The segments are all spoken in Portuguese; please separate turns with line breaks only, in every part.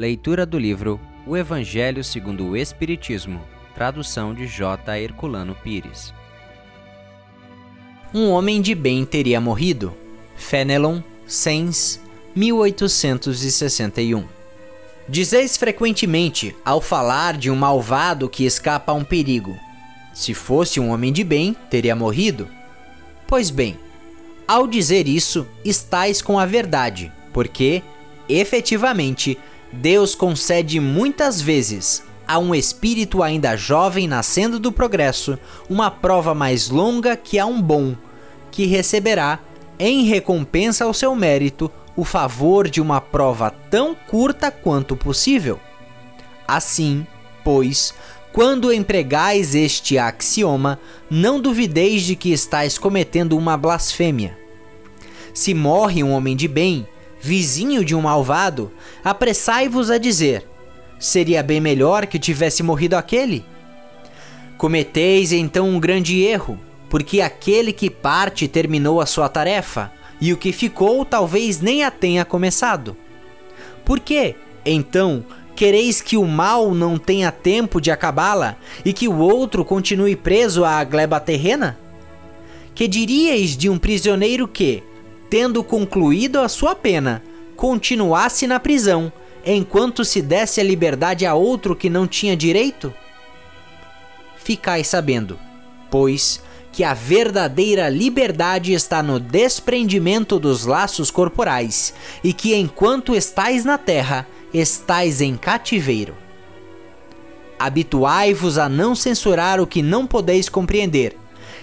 Leitura do livro O Evangelho segundo o Espiritismo, tradução de J. Herculano Pires.
Um homem de bem teria morrido. Fenelon, Sens, 1861. Dizeis frequentemente, ao falar de um malvado que escapa a um perigo: se fosse um homem de bem, teria morrido? Pois bem, ao dizer isso, estais com a verdade, porque, efetivamente, Deus concede muitas vezes a um espírito ainda jovem nascendo do progresso uma prova mais longa que a um bom, que receberá, em recompensa ao seu mérito, o favor de uma prova tão curta quanto possível. Assim, pois, quando empregais este axioma, não duvideis de que estáis cometendo uma blasfêmia. Se morre um homem de bem, vizinho de um malvado, apressai-vos a dizer: seria bem melhor que tivesse morrido aquele? Cometeis então um grande erro, porque aquele que parte terminou a sua tarefa, e o que ficou talvez nem a tenha começado. Por que, então, quereis que o mal não tenha tempo de acabá-la e que o outro continue preso à gleba terrena? Que diríeis de um prisioneiro que, tendo concluído a sua pena, continuasse na prisão, enquanto se desse a liberdade a outro que não tinha direito? Ficai sabendo, pois, que a verdadeira liberdade está no desprendimento dos laços corporais e que enquanto estais na terra, estais em cativeiro. Habituai-vos a não censurar o que não podeis compreender,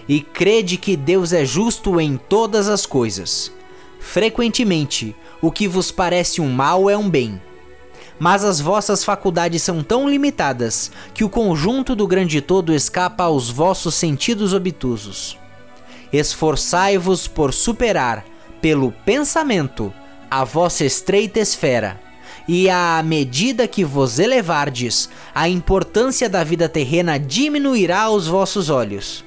e crede que Deus é justo em todas as coisas. Frequentemente, o que vos parece um mal é um bem. Mas as vossas faculdades são tão limitadas que o conjunto do grande todo escapa aos vossos sentidos obtusos. Esforçai-vos por superar, pelo pensamento, a vossa estreita esfera, e à medida que vos elevardes, a importância da vida terrena diminuirá aos vossos olhos.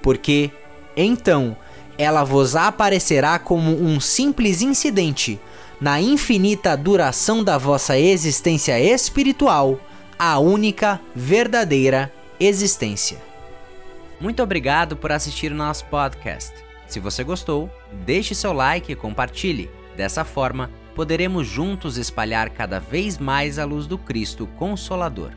Porque, então, ela vos aparecerá como um simples incidente na infinita duração da vossa existência espiritual, a única verdadeira existência.
Muito obrigado por assistir o nosso podcast. Se você gostou, deixe seu like e compartilhe. Dessa forma, poderemos juntos espalhar cada vez mais a luz do Cristo Consolador.